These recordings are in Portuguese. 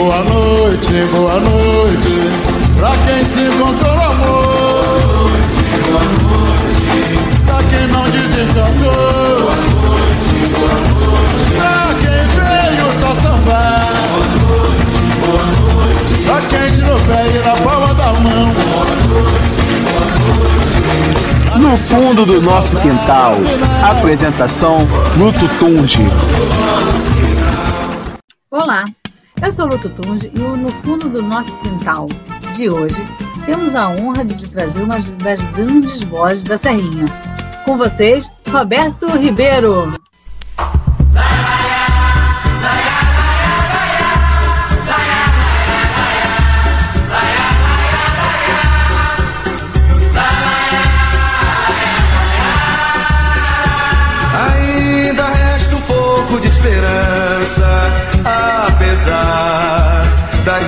boa noite, boa noite. Pra quem se encontrou no amor. Boa noite, boa noite. Pra quem não desencantou. Boa noite, boa noite. Pra quem veio só sambar. Boa noite, boa noite. Pra quem tirou pé e na palma da mão. Boa noite, boa noite. No fundo do nosso quintal, apresentação Luto Tunge. Olá, eu sou Luto Tunge e no fundo do nosso quintal de hoje temos a honra de trazer uma das grandes vozes da Serrinha. Com vocês, Roberto Ribeiro.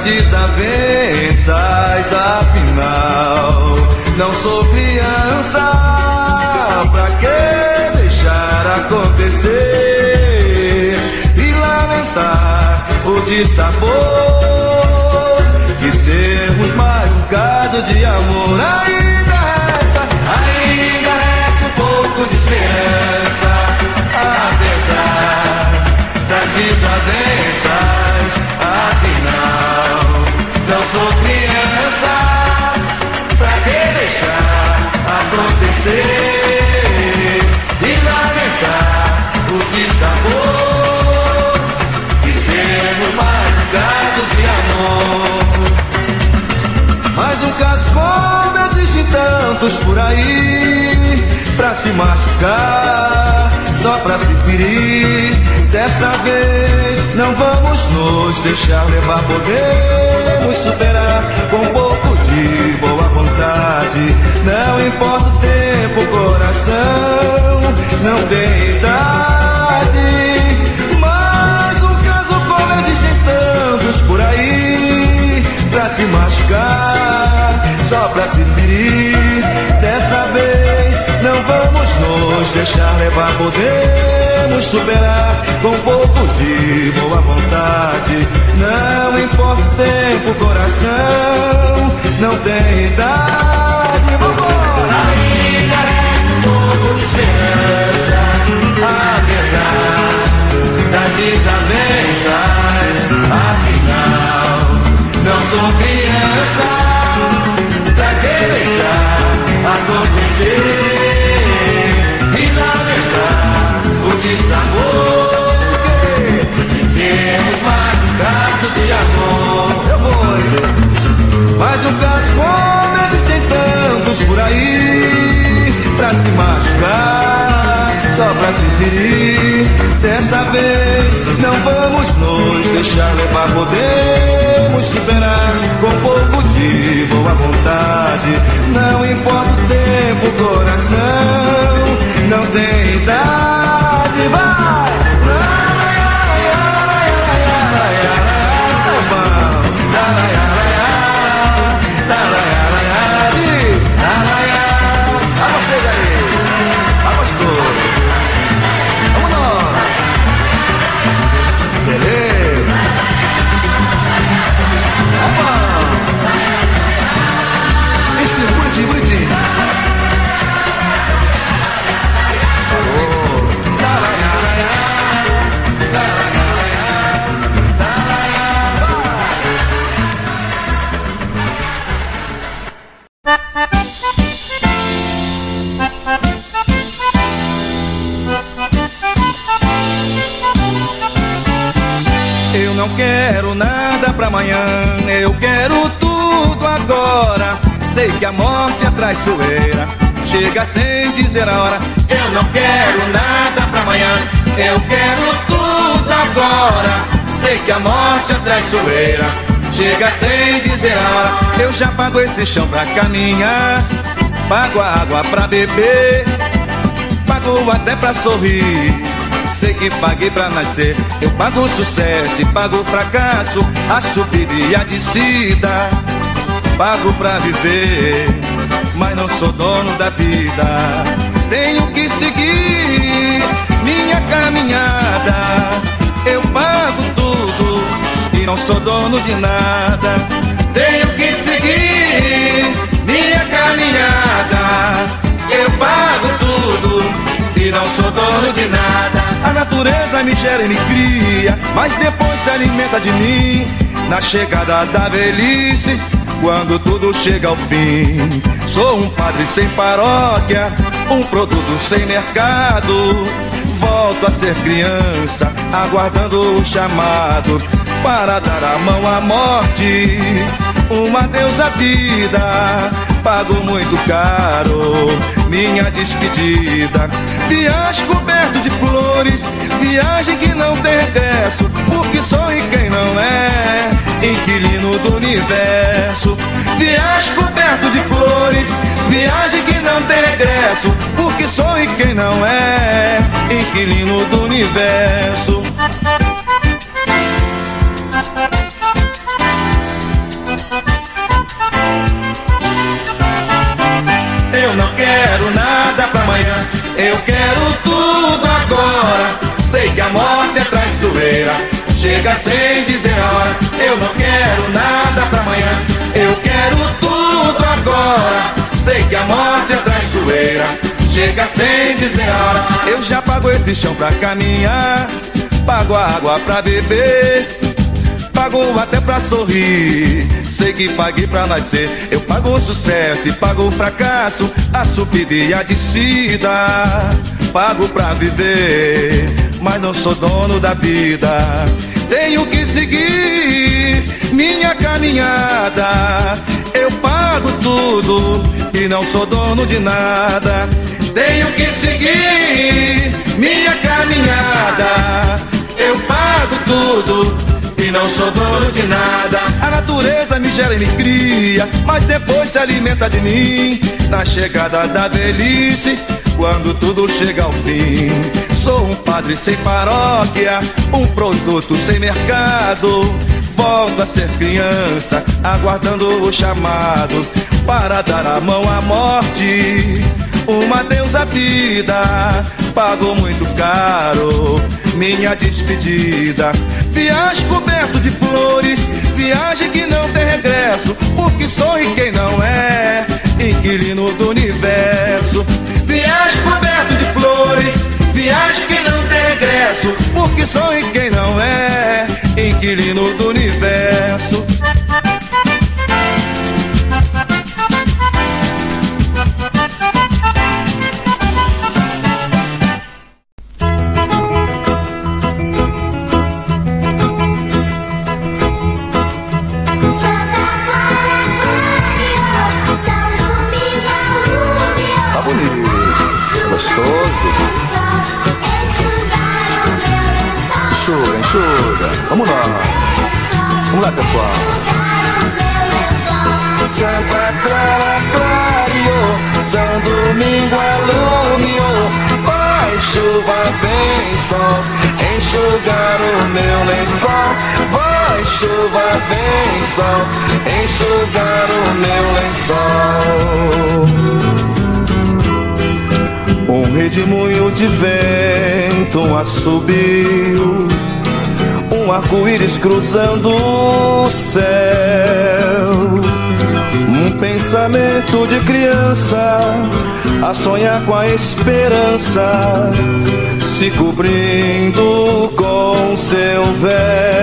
Desavenças, afinal, não sou criança, pra que deixar acontecer e lamentar o dissabor machucar, só pra se ferir. Dessa vez não vamos nos deixar levar, podemos superar com um pouco de boa vontade. Não importa o tempo, coração não tem idade. Mas um caso como existem tantos por aí, pra se machucar, só pra se ferir. Dessa vez não vamos nos deixar levar, podemos superar com um pouco de boa vontade. Não importa o tempo, coração, não tem idade. Vambora! Ainda resta um pouco de esperança, apesar das desavenças. Afinal, não sou desamor. Dizemos mais um caso de amor. Eu vou, mais um caso como existem tantos por aí. Pra se machucar, só pra se ferir. Dessa vez não vamos nos deixar levar, podemos superar com pouco de boa vontade. Não importa o tempo, coração, não tem idade Chega sem dizer a hora Eu não quero nada pra amanhã. Eu quero tudo agora. Sei que a morte é traiçoeira. Chega sem dizer a hora Eu já pago esse chão pra caminhar. Pago a água pra beber. Pago até pra sorrir. Sei que paguei pra nascer. Eu pago o sucesso e pago o fracasso. A subida e a descida. Pago pra viver mas não sou dono da vida. Tenho que seguir minha caminhada. Eu pago tudo e não sou dono de nada. Tenho que seguir minha caminhada. Eu pago tudo e não sou dono de nada. A natureza me gera e me cria, mas depois se alimenta de mim. Na chegada da velhice, quando tudo chega ao fim. Sou um padre sem paróquia, um produto sem mercado. Volto a ser criança, aguardando o chamado para dar a mão à morte. Uma deusa vida, pago muito caro minha despedida. Viagem coberto de flores, viagem que não tem regresso, porque e quem não é, inquilino do universo. Viagem coberto de flores, viagem que não tem regresso, porque e quem não é, inquilino do universo. Eu não quero nada pra amanhã, eu quero tudo agora. Sei que a morte é traiçoeira, chega sem dizer a hora. Eu não quero nada pra amanhã, eu quero tudo agora. Sei que a morte é traiçoeira, chega sem dizer a hora. Eu já pago esse chão pra caminhar, pago a água pra beber, pago até pra sorrir sei que paguei pra nascer. Eu pago o sucesso e pago o fracasso, a subida e a descida. Pago pra viver, mas não sou dono da vida. Tenho que seguir minha caminhada. Eu pago tudo e não sou dono de nada. Tenho que seguir minha caminhada. Eu pago tudo e não sou dono de nada. A natureza me gera e me cria, mas depois se alimenta de mim. Na chegada da velhice, quando tudo chega ao fim. Sou um padre sem paróquia, um produto sem mercado. Volto a ser criança, aguardando o chamado para dar a mão à morte. Uma deusa vida, pagou muito caro minha despedida. Viagem coberto de flores, viagem que não tem regresso, porque sou e quem não é, inquilino do universo. Viagem coberto de flores, viagem que não tem regresso, porque e quem não é, inquilino do universo. Vamos lá. Vamos lá, pessoal. Santa Clara clareou, São Domingo alumiou. Vai chuva, vem sol, enxugar o meu lençol. Vai chuva, vem sol, enxugar o meu lençol. Um redemoinho de vento assobiu um arco-íris cruzando o céu. Um pensamento de criança a sonhar com a esperança, se cobrindo com seu véu.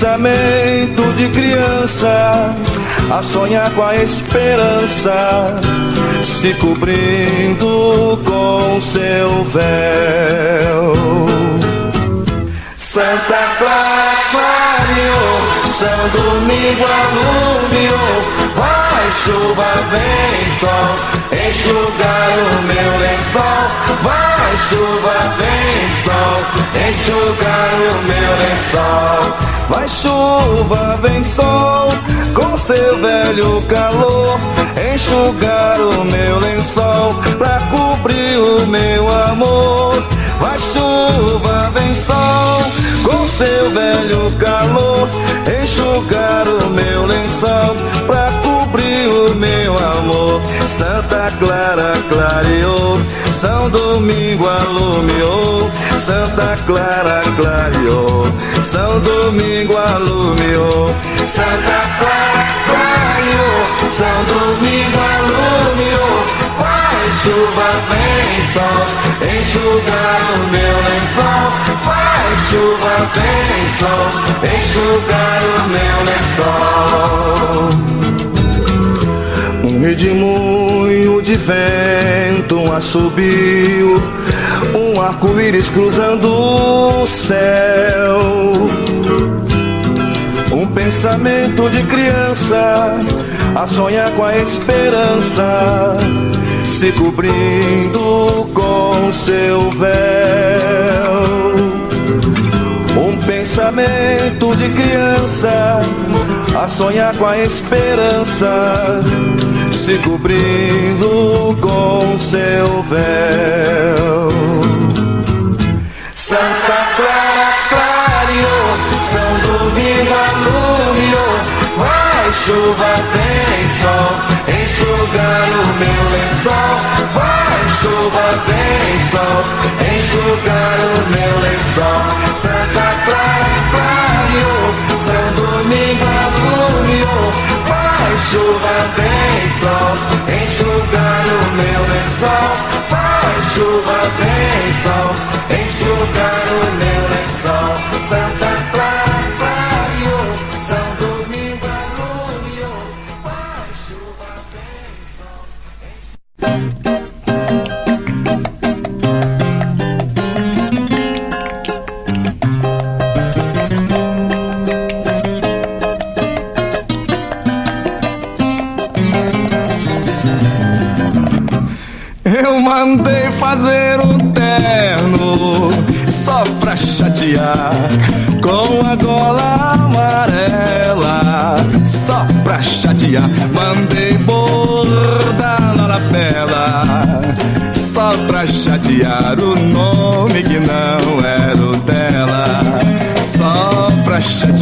Pensamento de criança a sonhar com a esperança, se cobrindo com seu véu. Santa Clara clareou, São Domingo alumiou, vai chuva, vem sol, enxugar o meu lençol. Vai chuva, vem sol, enxugar o meu lençol. Vai chuva, vem sol, com seu velho calor, enxugar o meu lençol pra cobrir o meu amor. Vai chuva, vem sol, com seu velho calor, enxugar o meu lençol pra cobrir o meu amor. Santa Clara clareou, São Domingo alumiou, Santa Clara clareou, São Domingo alumiou, Santa Clara clareou, São Domingo alumiou. Chuva, vem sol, enxugar o meu lençol. Vai chuva, vem sol, enxugar o meu lençol. Um redemoinho de vento, um assobio um arco-íris cruzando o céu. Um pensamento de criança a sonhar com a esperança, se cobrindo com seu véu. Um pensamento de criança a sonhar com a esperança, se cobrindo com seu véu. Santa Clara clareou, São Domingo alumiou, vai chuva, vem chuva, vem sol, enxugar o meu lençol. Santa Clara clareou, São Domingo alumiou, vai chuva, vem sol, enxugar o meu lençol.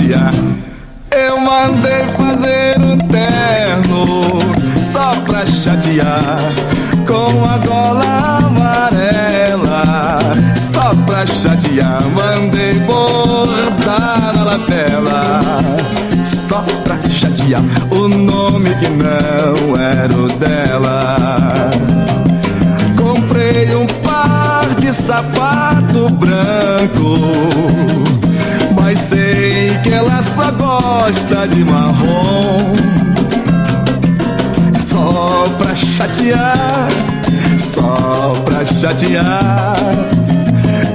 Chatear. Eu mandei fazer um terno só pra chatear com a gola amarela, só pra chatear. Mandei bordar na lapela, só pra chatear o nome que não era o dela. Comprei um par de sapato branco, ela gosta de marrom. Só pra chatear, só pra chatear.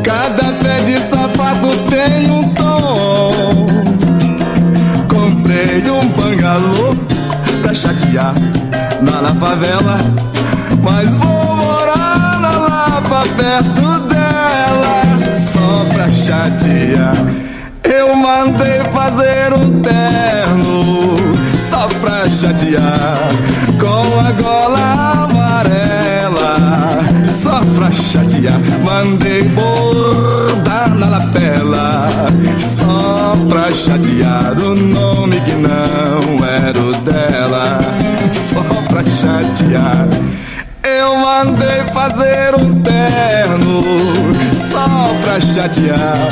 Cada pé de sapato tem um tom. Comprei um bangalô pra chatear lá na favela. Mas vou morar na Lapa perto dela, só pra chatear. Mandei fazer um terno só pra chatear com a gola amarela, só pra chatear. Mandei bordar na lapela, só pra chatear o nome que não era o dela, só pra chatear. Eu mandei fazer um terno só pra chatear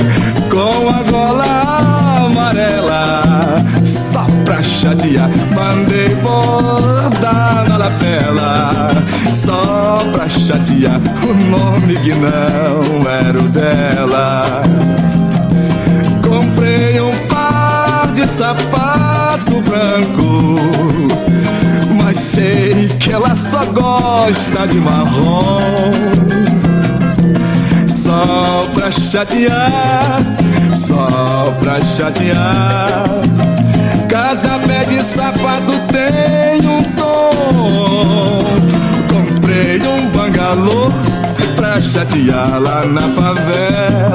com a gola amarela, só pra chatear. Mandei bordar na lapela só pra chatear o nome que não era o dela. Comprei um par de sapato branco mas sei que ela só gosta de marrom. Só pra chatear, só pra chatear. Cada pé de sapato tem um tom. Comprei um bangalô pra chatear lá na favela.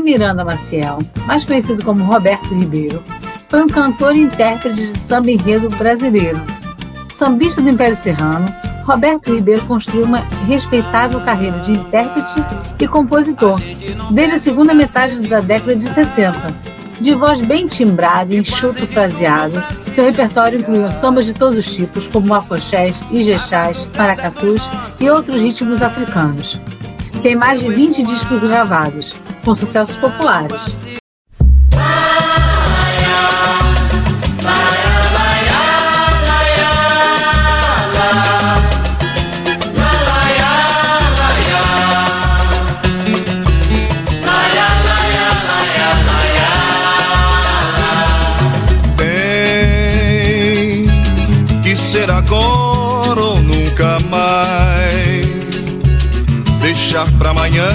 Dermeval Miranda Maciel, mais conhecido como Roberto Ribeiro, foi um cantor e intérprete de samba enredo brasileiro. Sambista do Império Serrano, Roberto Ribeiro construiu uma respeitável carreira de intérprete e compositor, desde a segunda metade da década de 60. De voz bem timbrada e enxuto fraseado, seu repertório incluiu sambas de todos os tipos, como afoxés, ijexás, maracatus e outros ritmos africanos. Tem mais de 20 discos gravados, com sucessos populares. Tem que ser agora ou nunca mais. Deixar pra amanhã,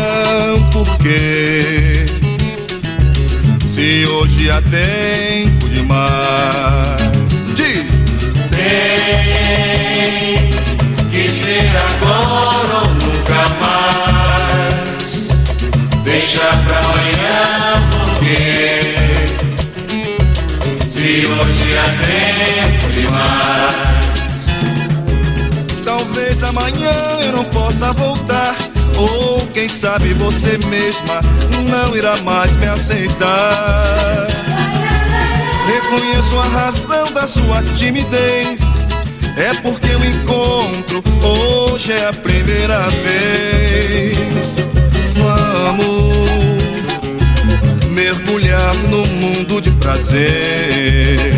porque se hoje há tempo demais. Diz! Tem que ser agora ou nunca mais. Deixar pra amanhã, porque se hoje há tempo demais. Talvez amanhã eu não possa voltar. Ou quem sabe você mesma não irá mais me aceitar. Reconheço a razão da sua timidez. É porque o encontro hoje é a primeira vez. Vamos mergulhar no mundo de prazer.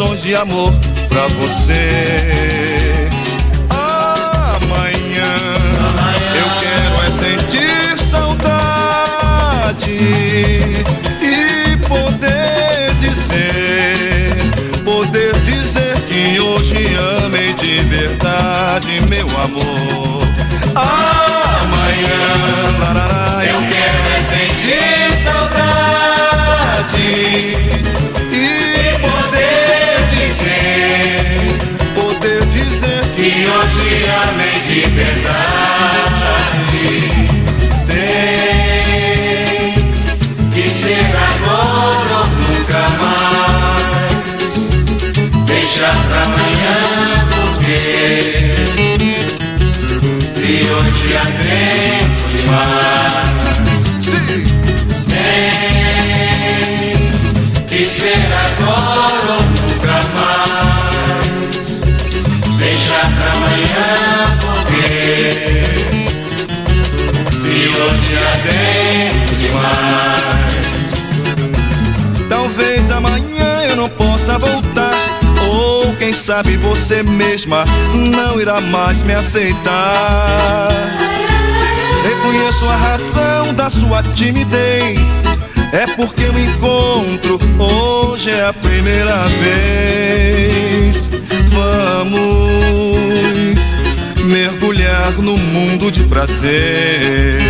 Declarações de amor pra você. Amanhã eu quero é sentir saudade e poder dizer, poder dizer que hoje amei de verdade, meu amor. Amanhã eu quero é sentir se hoje há tempo demais. Tem que ser agora ou nunca mais. Deixar pra amanhã porque se hoje há tempo demais. Talvez amanhã eu não possa voltar. Sabe você mesma não irá mais me aceitar. Reconheço a razão da sua timidez. É porque o encontro hoje é a primeira vez. Vamos mergulhar no mundo de prazer.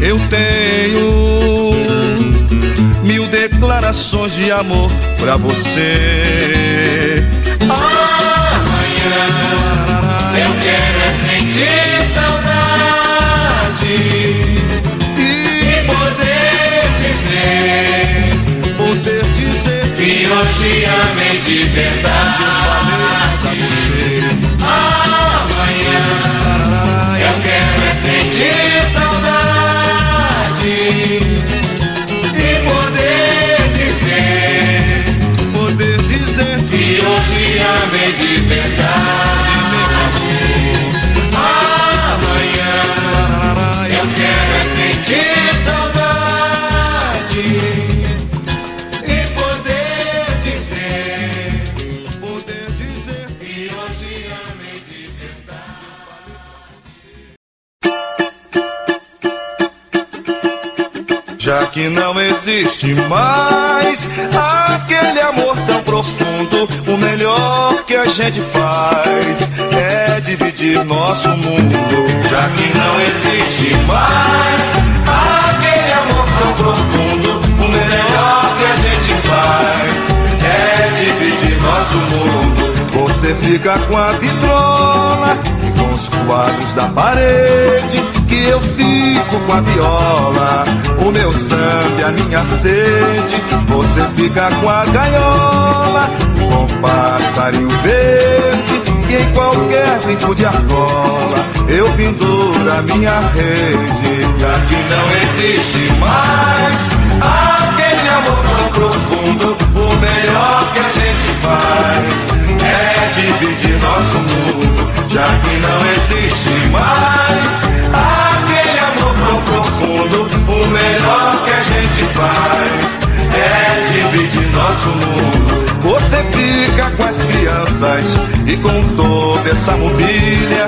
Eu tenho mil declarações de amor pra você. Hoje amei de verdade. Já que não existe mais aquele amor tão profundo, o melhor que a gente faz é dividir nosso mundo. Já que não existe mais aquele amor tão profundo, o melhor que a gente faz é dividir nosso mundo. Você fica com a vitrola e com os quadros parede que eu fico com a viola. O meu samba, a minha sede, você fica com a gaiola. Com passarinho verde e em qualquer brinco de argola eu penduro a minha rede. Já que não existe mais aquele amor tão profundo, o melhor que a gente faz é dividir nosso mundo, já que não existe mais O melhor que a gente faz é dividir nosso mundo. Você fica com as crianças e com toda essa mobília.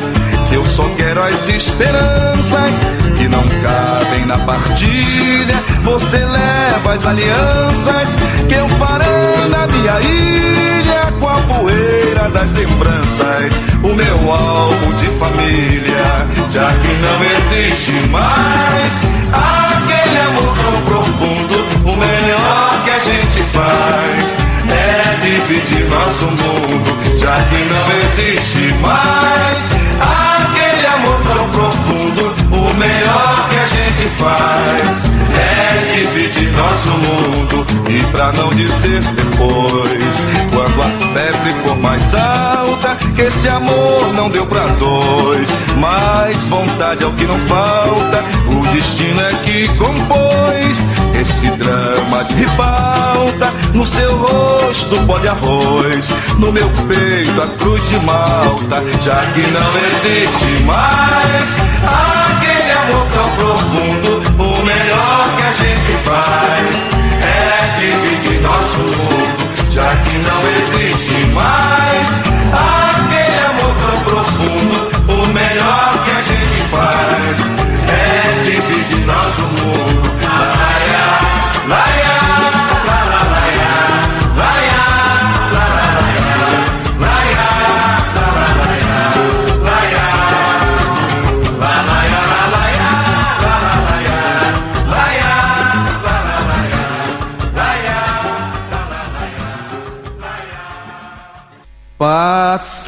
Que eu só quero as esperanças que não cabem na partilha. Você leva as alianças que eu farei na minha ilha com a poeira das lembranças. O meu álbum de família, já que não existe mais aquele amor tão profundo. O melhor que a gente faz é dividir nosso mundo, já que não existe mais aquele amor tão profundo. O melhor que a gente faz é dividir nosso mundo. E pra não dizer depois, quando a febre for mais alta, que esse amor não deu pra dois. Mais vontade é o que não falta, destino é que compôs esse drama de ribalta. No seu rosto pó de arroz, no meu peito a cruz de malta. Já que não existe mais aquele amor tão profundo, o melhor que a gente faz é dividir nosso mundo. Já que não existe mais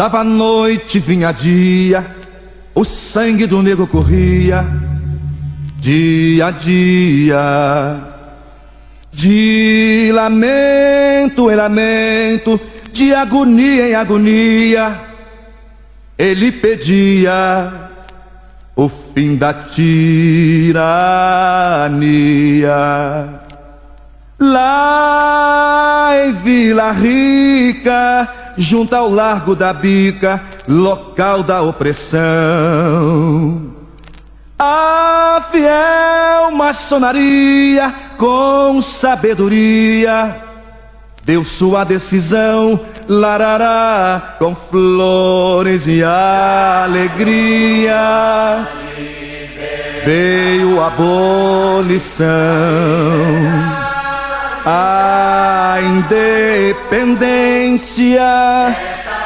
Passava noite, vinha dia, o sangue do negro corria, dia a dia. De lamento em lamento, de agonia em agonia, ele pedia o fim da tirania. Lá em Vila Rica, junto ao Largo da Bica, local da opressão. A fiel maçonaria, com sabedoria, deu sua decisão, larará, com flores e alegria. Veio a abolição independência,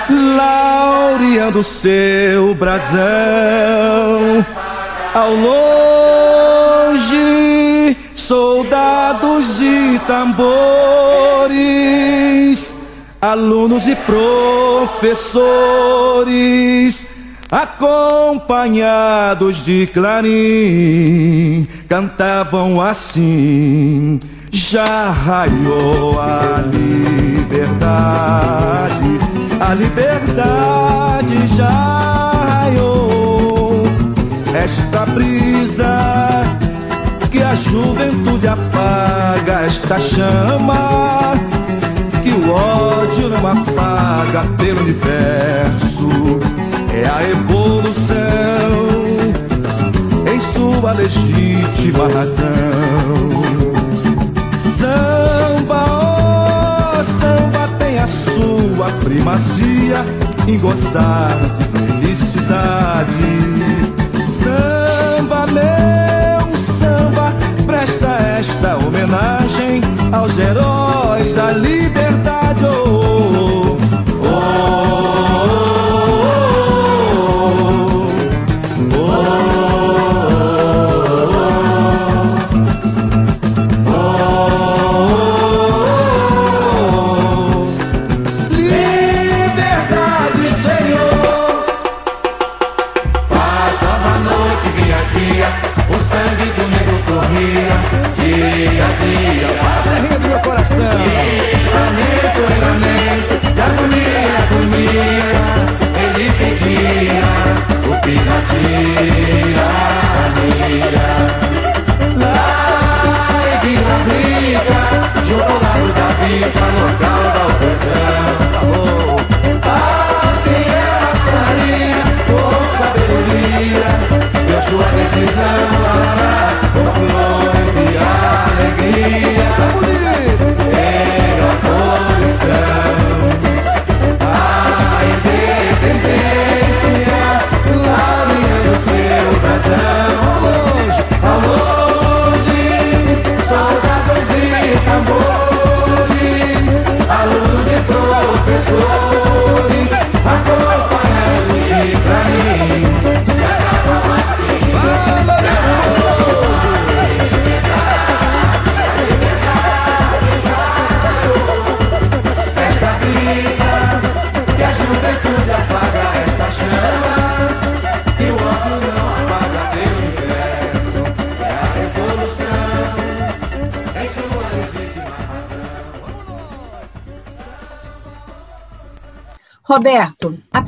laureando seu brasão. Ao longe, soldados e tambores, alunos e professores, acompanhados de clarim, cantavam assim já raiou a liberdade, a liberdade já raiou. Esta brisa que a juventude apaga, esta chama que o ódio não apaga pelo universo, é a evolução em sua legítima razão. Samba, oh, samba tem a sua primazia em gozar de felicidade. Samba, meu samba, presta esta homenagem aos heróis da liberdade. Oh, oh,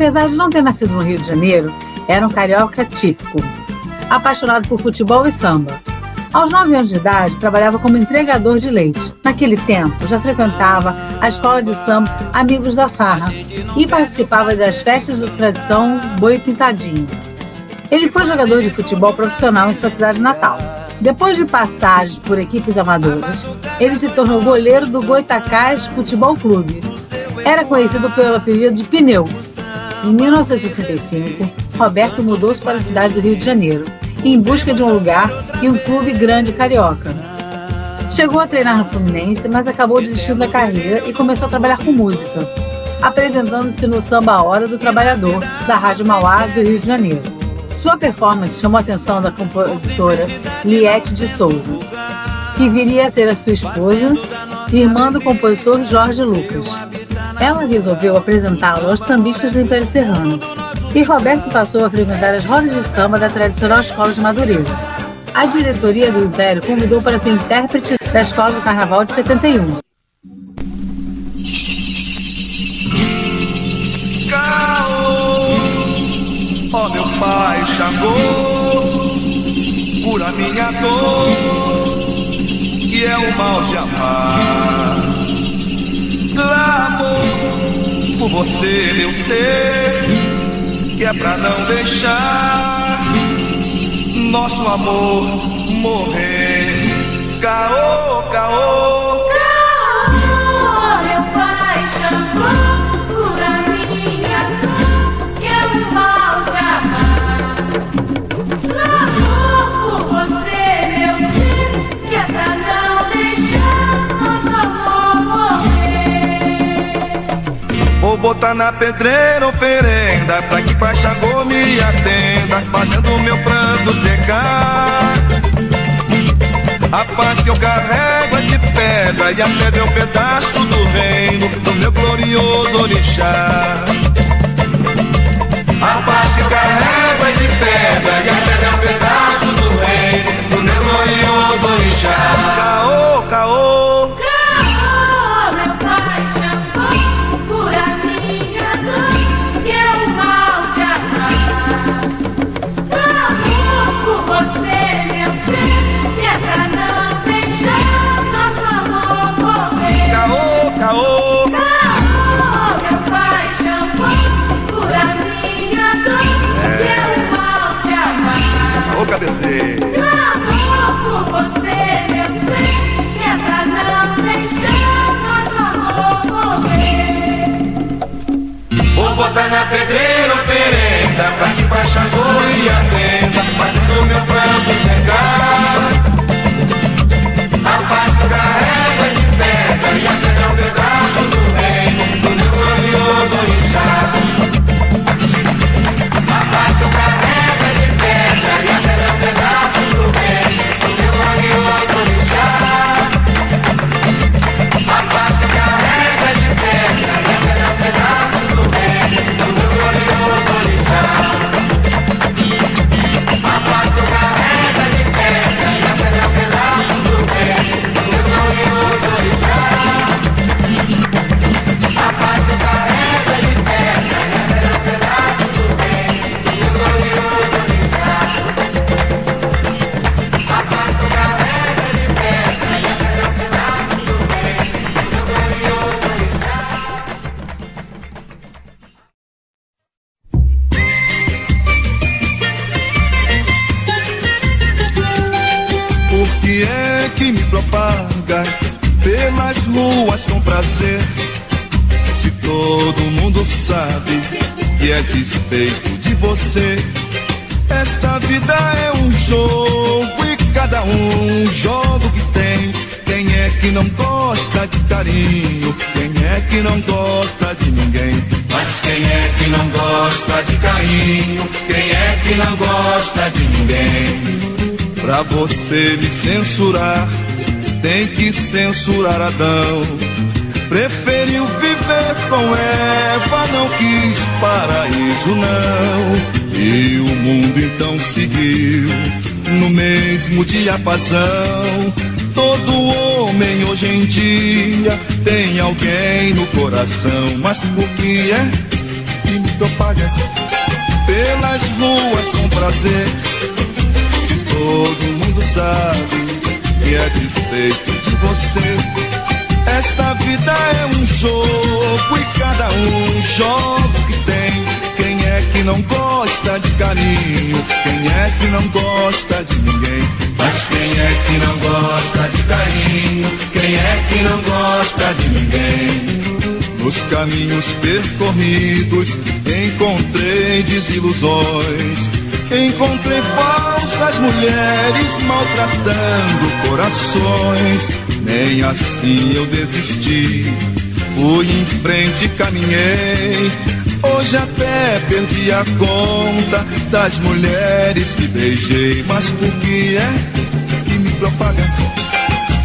apesar de não ter nascido no Rio de Janeiro, era um carioca típico, apaixonado por futebol e samba. Aos nove anos de idade, trabalhava como entregador de leite. Naquele tempo, já frequentava a escola de samba Amigos da Farra e participava das festas de tradição Boi Pintadinho. Ele foi jogador de futebol profissional em sua cidade natal. Depois de passagens por equipes amadoras, ele se tornou goleiro do Goitacás Futebol Clube. Era conhecido pelo apelido de Pneu. Em 1965, Roberto mudou-se para a cidade do Rio de Janeiro, em busca de um lugar e um clube grande carioca. Chegou a treinar no Fluminense, mas acabou desistindo da carreira e começou a trabalhar com música, apresentando-se no Samba Hora do Trabalhador, da Rádio Mauá do Rio de Janeiro. Sua performance chamou a atenção da compositora Liette de Souza, que viria a ser a sua esposa, irmã do compositor Jorge Lucas. Ela resolveu apresentá-lo aos sambistas do Império Serrano, e Roberto passou a frequentar as rodas de samba da tradicional Escola de Madureira. A diretoria do Império convidou para ser intérprete da Escola do Carnaval de 71. Caô, ó meu pai Xangô, cura minha dor, que é o mal de amar. Clamor por você, meu ser, que é pra não deixar nosso amor morrer. Caô, caô. Botar na pedreira oferenda Pra que Pai Xangô me atenda Fazendo meu pranto secar. A paz que eu carrego é de pedra E a pedra é um pedaço do reino Do meu glorioso orixá. A paz que eu carrego é de pedra e a pedra é um pedaço do reino do meu glorioso orixá. Caô, caô Na pedreira oferenda pra que Pai Xangô me atenda, fazendo meu pranto secar. Despeito de você. Esta vida é um jogo e cada um joga o que tem. Quem é que não gosta de carinho? Quem é que não gosta de ninguém? Mas quem é que não gosta de carinho? Quem é que não gosta de ninguém? Pra você me censurar, tem que censurar Adão. Preferiu viver com Eva, não quis paraíso, não. E o mundo então seguiu no mesmo diapasão. Todo homem hoje em dia tem alguém no coração, mas por que é que me propagas pelas ruas com prazer? Se todo mundo sabe que é defeito de você. Esta vida é um jogo e cada um joga o que tem. Quem é que não gosta de carinho? Quem é que não gosta de ninguém? Mas quem é que não gosta de carinho? Quem é que não gosta de ninguém? Nos caminhos percorridos encontrei desilusões. Encontrei mulheres maltratando corações. Nem assim eu desisti. Fui em frente e caminhei. Hoje até perdi a conta das mulheres que beijei. Mas por que é que me propagas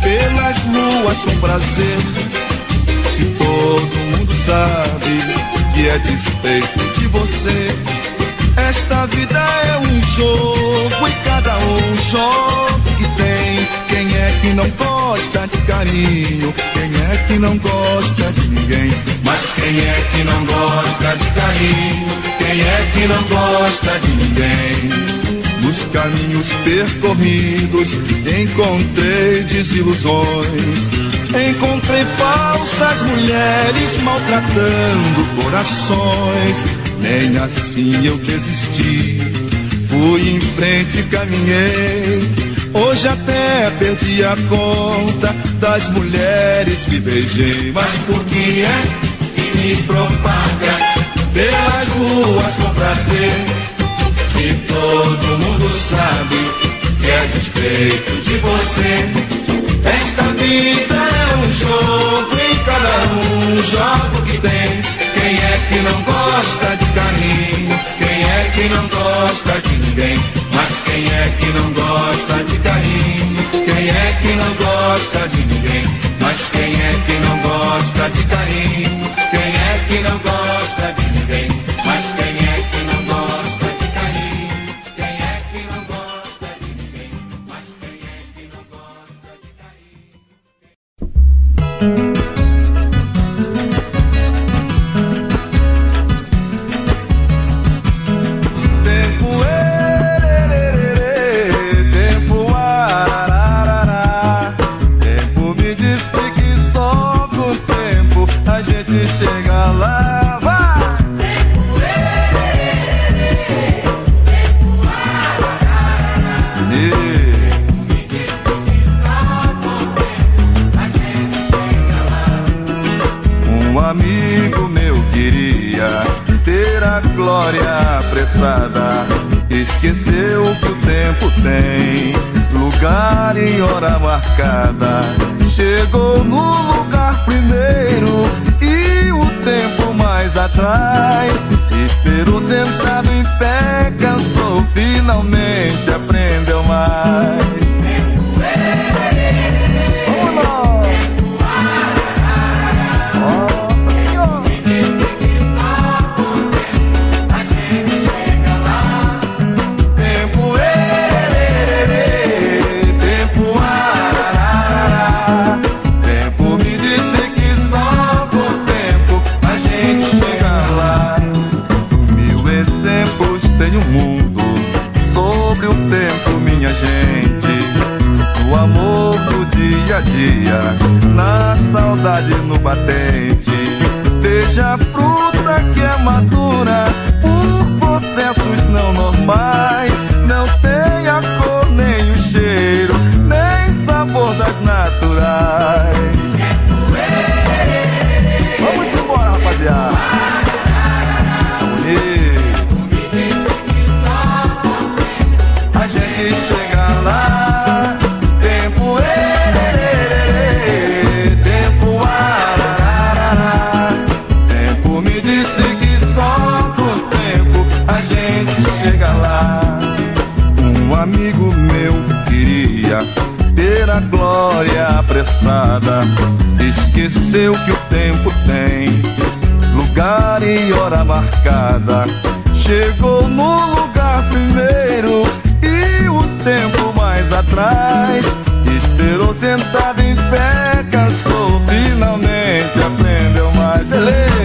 pelas ruas com prazer? Se todo mundo sabe que é despeito de você. Esta vida é um jogo e cada um joga que tem. Quem é que não gosta de carinho? Quem é que não gosta de ninguém? Mas quem é que não gosta de carinho? Quem é que não gosta de ninguém? Nos caminhos percorridos encontrei desilusões. Encontrei falsas mulheres maltratando corações. Nem assim eu desisti. Fui em frente e caminhei. Hoje até perdi a conta das mulheres que beijei. Mas por que é que me propaga pelas ruas com prazer? Se todo mundo sabe que é despeito de você. Esta vida é um jogo e cada um joga o que tem. É que não gosta de carinho? Quem é que não gosta de ninguém? Mas quem é que não gosta de carinho? Quem é que não gosta de ninguém? Mas quem é que não gosta de carinho? Quem é que não gosta de Esqueceu que o tempo tem lugar e hora marcada. Chegou no lugar primeiro e o tempo mais atrás. Esperou sentado em pé, cansou, finalmente aprendeu mais. Beleza.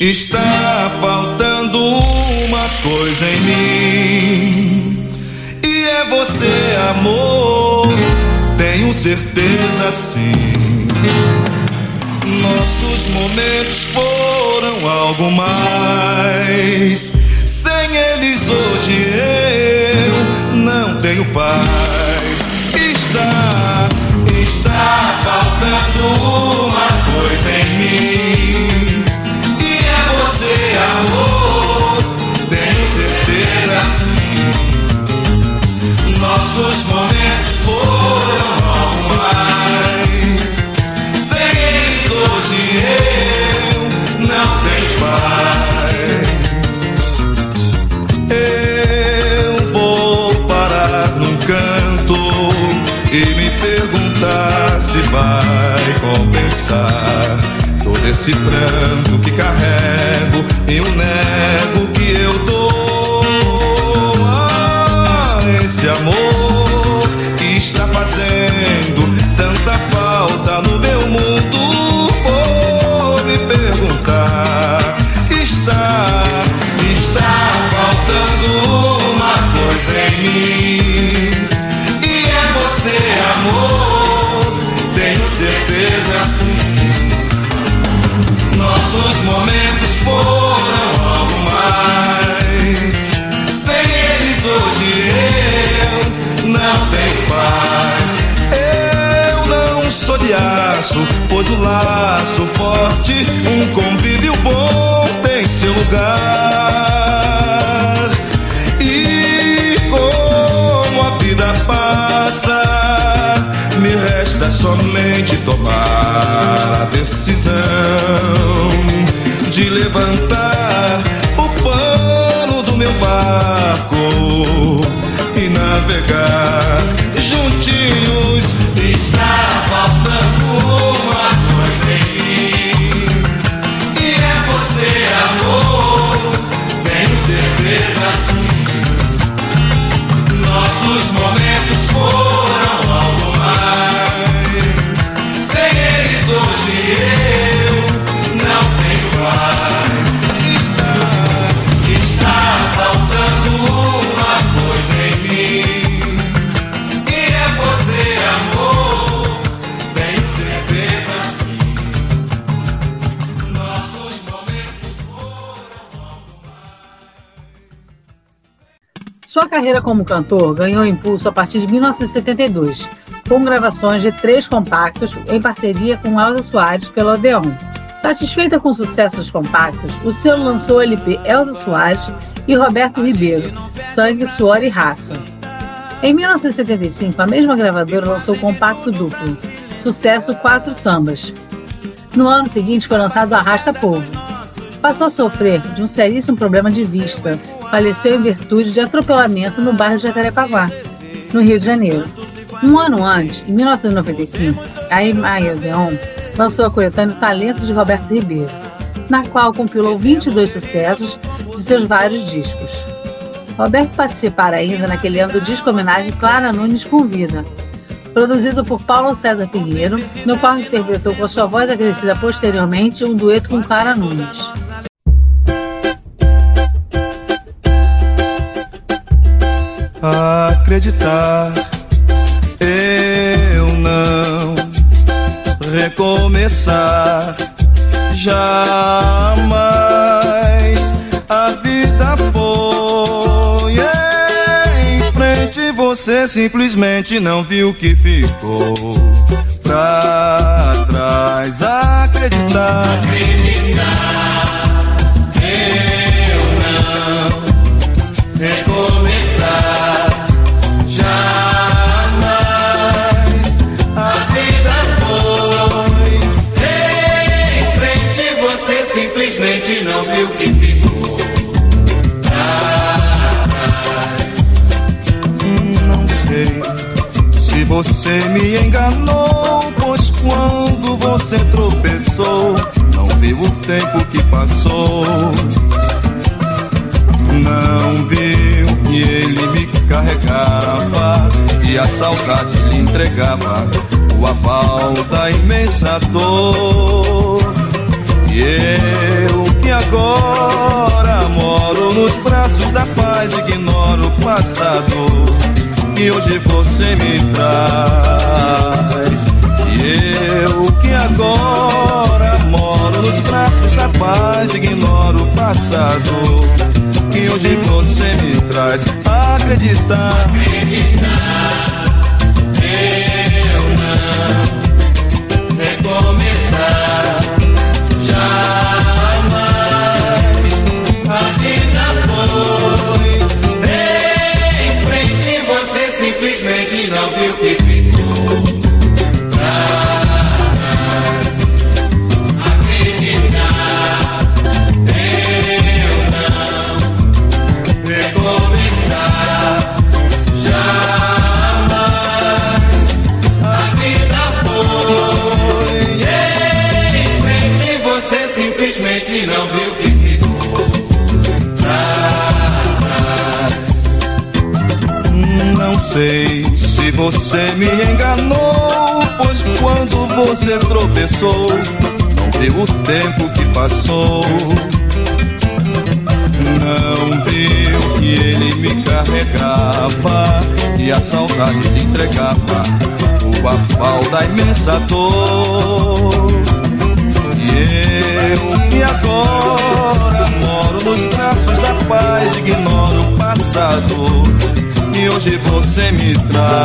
Está faltando uma coisa em mim. E é você, amor. Tenho certeza sim. Nossos momentos foram algo mais. Sem eles hoje eu não tenho paz. Está, está faltando uma se vai compensar todo esse pranto que carrego e o nego lugar. E como a vida passa, me resta somente tomar carreira como cantor ganhou impulso a partir de 1972, com gravações de três compactos em parceria com Elza Soares pelo Odeon. Satisfeita com sucessos compactos, o selo lançou o LP Elza Soares e Roberto Ribeiro, Sangue, Suor e Raça. Em 1975, a mesma gravadora lançou o compacto duplo, sucesso Quatro Sambas. No ano seguinte foi lançado Arrasta Povo. Passou a sofrer de um seríssimo problema de vista. Faleceu em virtude de atropelamento no bairro de Jacarepaguá, no Rio de Janeiro. Um ano antes, em 1995, a Emaia Odeon lançou a coletânea Talento de Roberto Ribeiro, na qual compilou 22 sucessos de seus vários discos. Roberto participara ainda naquele ano do disco homenagem Clara Nunes Convida, produzido por Paulo César Pinheiro, no qual interpretou com a sua voz agressiva posteriormente um dueto com Clara Nunes. Acreditar. Eu não recomeçar jamais. A vida foi em frente, você simplesmente não viu que ficou pra trás. Acreditar. Acreditar, você me enganou, pois quando você tropeçou, não viu o tempo que passou. Não viu que ele me carregava e a saudade lhe entregava o aval da imensa dor. E eu que agora moro nos braços da paz, ignoro o passado que hoje você me traz. E eu que agora moro nos braços da paz, ignoro o passado que hoje você me traz. Acreditar. eu você me enganou, pois quando você tropeçou, não viu o tempo que passou. Não viu que ele me carregava e a saudade lhe entregava o aval da imensa dor. E eu que agora moro nos braços da paz, ignoro o passado que hoje você me traz.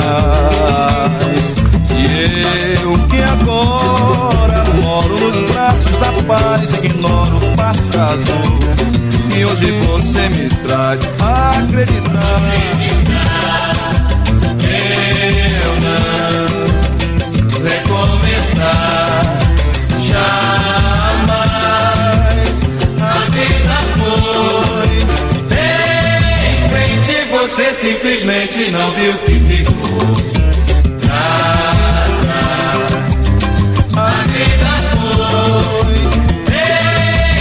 E eu que agora moro nos braços da paz, ignoro o passado que hoje você me traz. Acreditar. Eu simplesmente não viu que ficou pra. A vida foi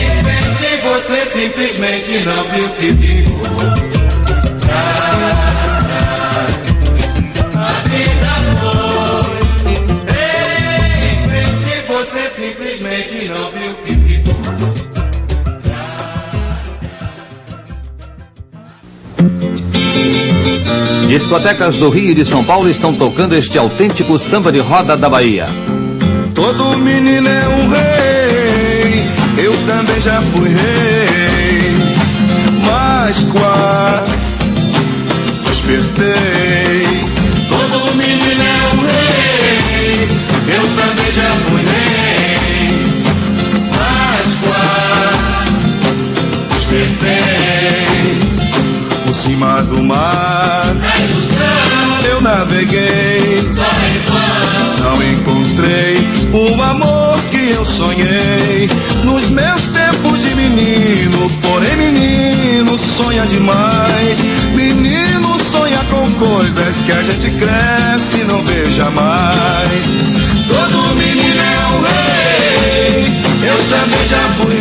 em frente, você simplesmente não viu que ficou Discotecas do Rio e de São Paulo estão tocando este autêntico samba de roda da Bahia. Todo menino é um rei, eu também já fui rei. Mas quase despertei. Todo menino é um rei, eu também já fui rei. Mas quase despertei. Por cima do mar, naveguei. Não encontrei o amor que eu sonhei nos meus tempos de menino. Porém, menino sonha demais. Menino sonha com coisas que a gente cresce e não vê jamais. Todo menino é um rei, eu também já fui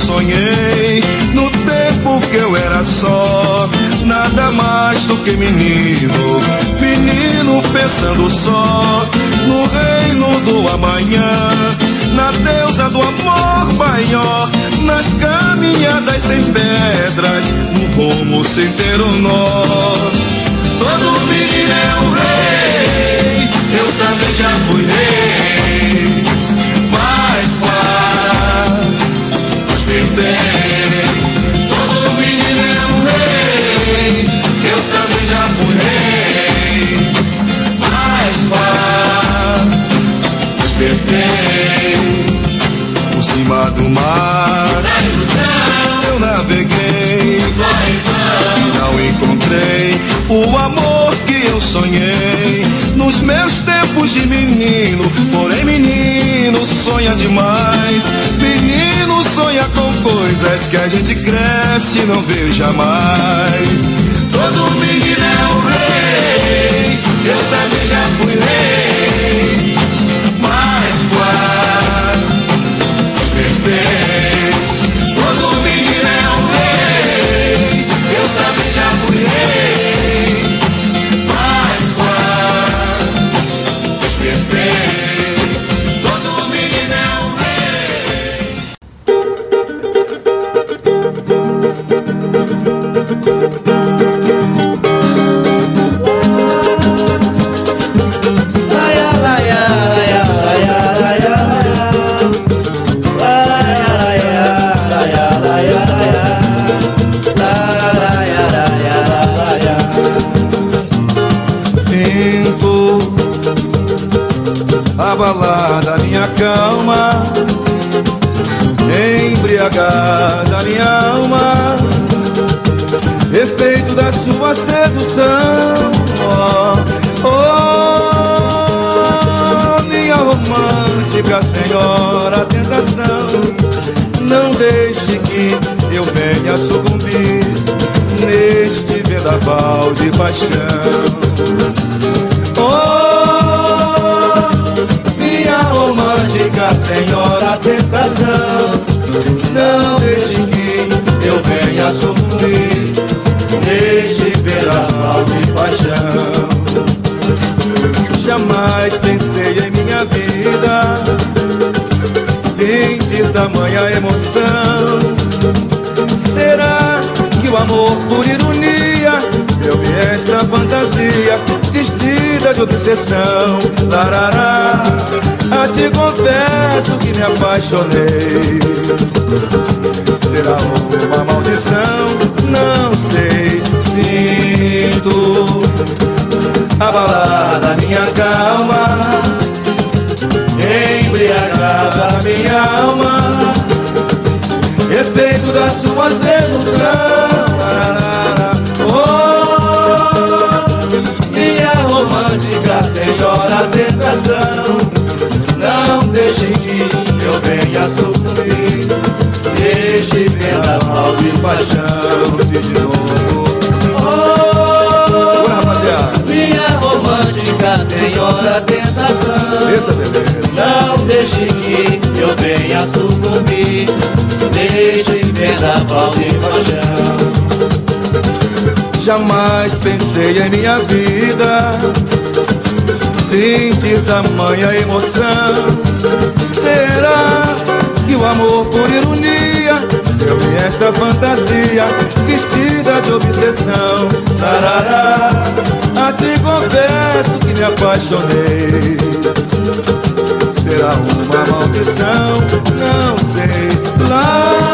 sonhei no tempo que eu era só, nada mais do que menino, menino pensando só no reino do amanhã, na deusa do amor maior, nas caminhadas sem pedras, no rumo sem ter um nó. Todo menino é um rei, eu também já fui rei. Todo menino é um rei, eu também já fui rei, mas os perder. Por cima do mar, eu naveguei, não encontrei o amor que eu sonhei nos meus tempos de menino. Porém, menino sonha demais. Menino sonha com coisas que a gente cresce e não vê jamais. Todo menino é um rei, eu também já fui rei. Mas quase abalada minha calma, embriagada minha alma, efeito da sua sedução. Oh, oh, minha romântica senhora tentação, não deixe que eu venha sucumbir neste vendaval de paixão. Senhora tentação, não deixe que eu venha sucumbir neste vendaval de paixão. Jamais pensei em minha vida sentir tamanha emoção. Será que o amor por ironia deu-me esta fantasia vestida de obsessão? Larará, a te confesso que me apaixonei. Será uma maldição? Não sei. Sinto abalada minha calma, embriagada minha alma efeito da sua sedução. Oh, deixe que eu venha sofrer, deixe vendaval de paixão de novo. Oh, rapaziada. Minha romântica senhora tentação. Essa beleza. Não deixe que eu venha sucumbir. Deixe vendaval de paixão. Jamais pensei em minha vida sentir tamanha emoção. Será que o amor por ironia deu-me esta fantasia vestida de obsessão? Tarará, a te confesso que me apaixonei. Será uma maldição? Não sei. Lá,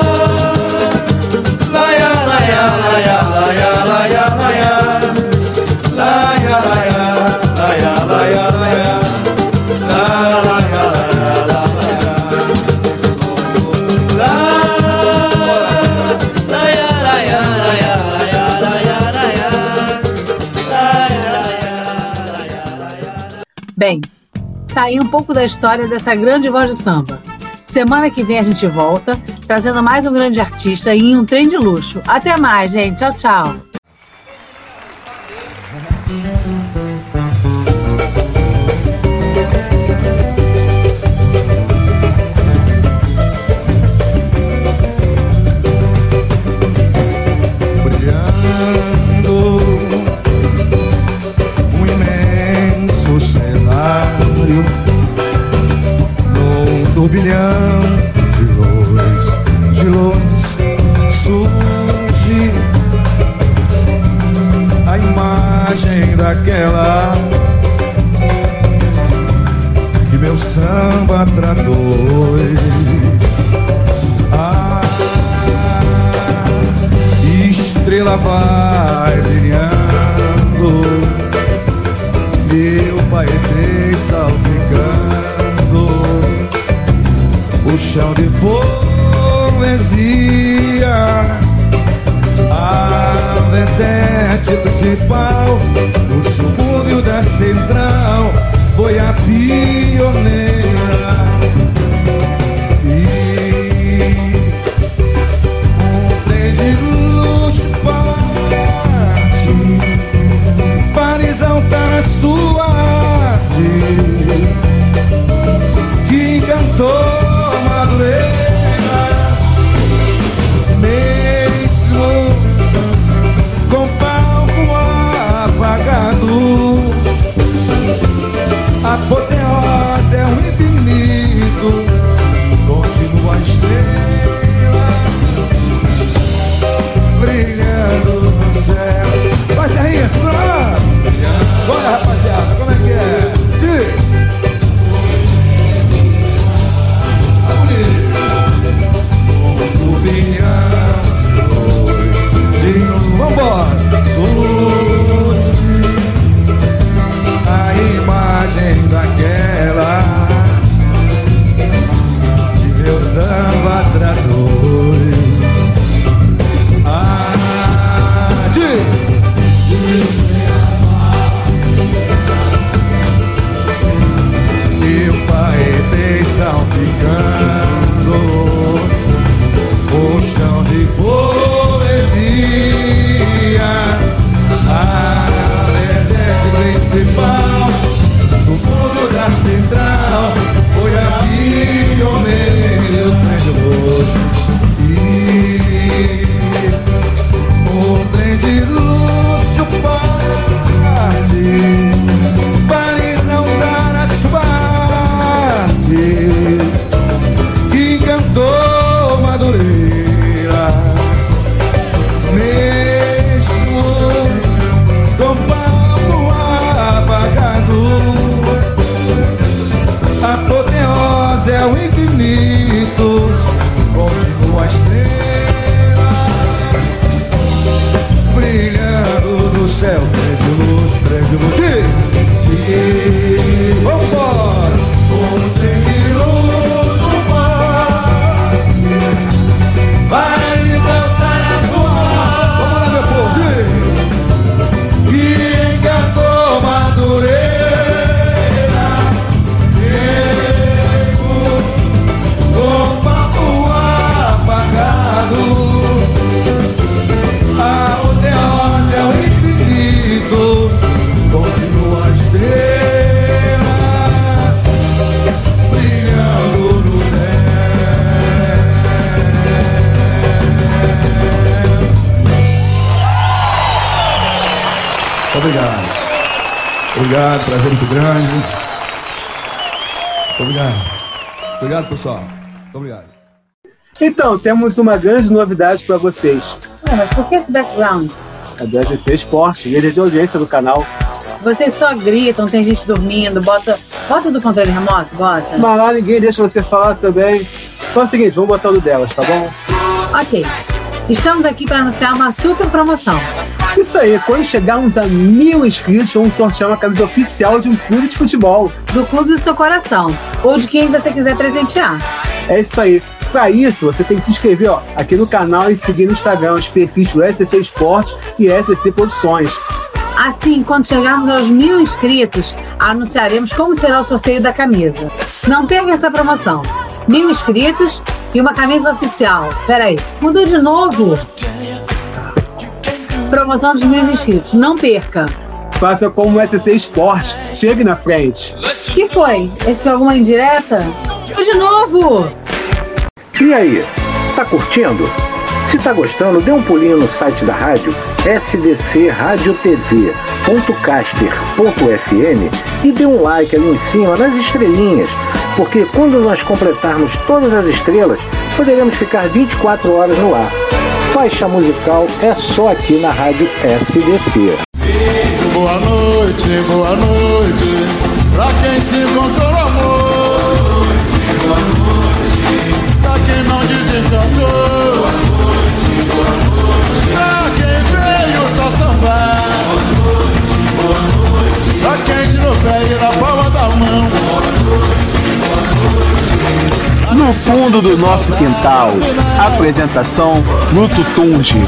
aí um pouco da história dessa grande voz do samba. Semana que vem a gente volta, trazendo mais um grande artista em um trem de luxo. Até mais, gente. Tchau, tchau. Vai brilhando meu pai fez salpicando o chão de poesia, a vertente principal, o subúrbio da central foi a pioneira. Sua arte Que encantou Madureira chão de poesia, Obrigado, prazer muito grande Obrigado Obrigado, pessoal Muito obrigado Então, temos uma grande novidade para vocês. Ué, mas por que esse background? É do SC Esporte, líder de audiência do canal. Vocês só gritam, tem gente dormindo, bota. Bota do controle remoto, bota. Mas lá ninguém deixa você falar também. Então é o seguinte, vamos botar o do delas, tá bom? Ok. Estamos aqui para anunciar uma super promoção. Isso aí, quando chegarmos a mil inscritos, vamos sortear uma camisa oficial de um clube de futebol. Do clube do seu coração. Ou de quem você quiser presentear. É isso aí. Para isso, você tem que se inscrever ó, aqui no canal e seguir no Instagram os perfis do SCC Esporte e SCC Produções. Assim, quando chegarmos aos mil inscritos, anunciaremos como será o sorteio da camisa. Não perca essa promoção. Mil inscritos e uma camisa oficial. Peraí, mudou de novo. Promoção dos mil inscritos. Não perca. Faça como o SCC Esporte. Chegue na frente. que foi? Esse foi alguma indireta? Foi de novo! E aí, tá curtindo? Se tá gostando, dê um pulinho no site da rádio sdcradiotv.caster.fm e dê um like ali em cima nas estrelinhas, porque quando nós completarmos todas as estrelas, poderemos ficar 24 horas no ar. Faixa musical é só aqui na rádio SDC. Boa noite, boa noite, pra quem se encontrou no amor. Boa noite, pra quem não desencantou. Boa noite, boa noite, pra quem veio só sambar. Boa noite, boa noite, pra quem tirou o pé e na palma No fundo do nosso quintal, apresentação Luto Tunge.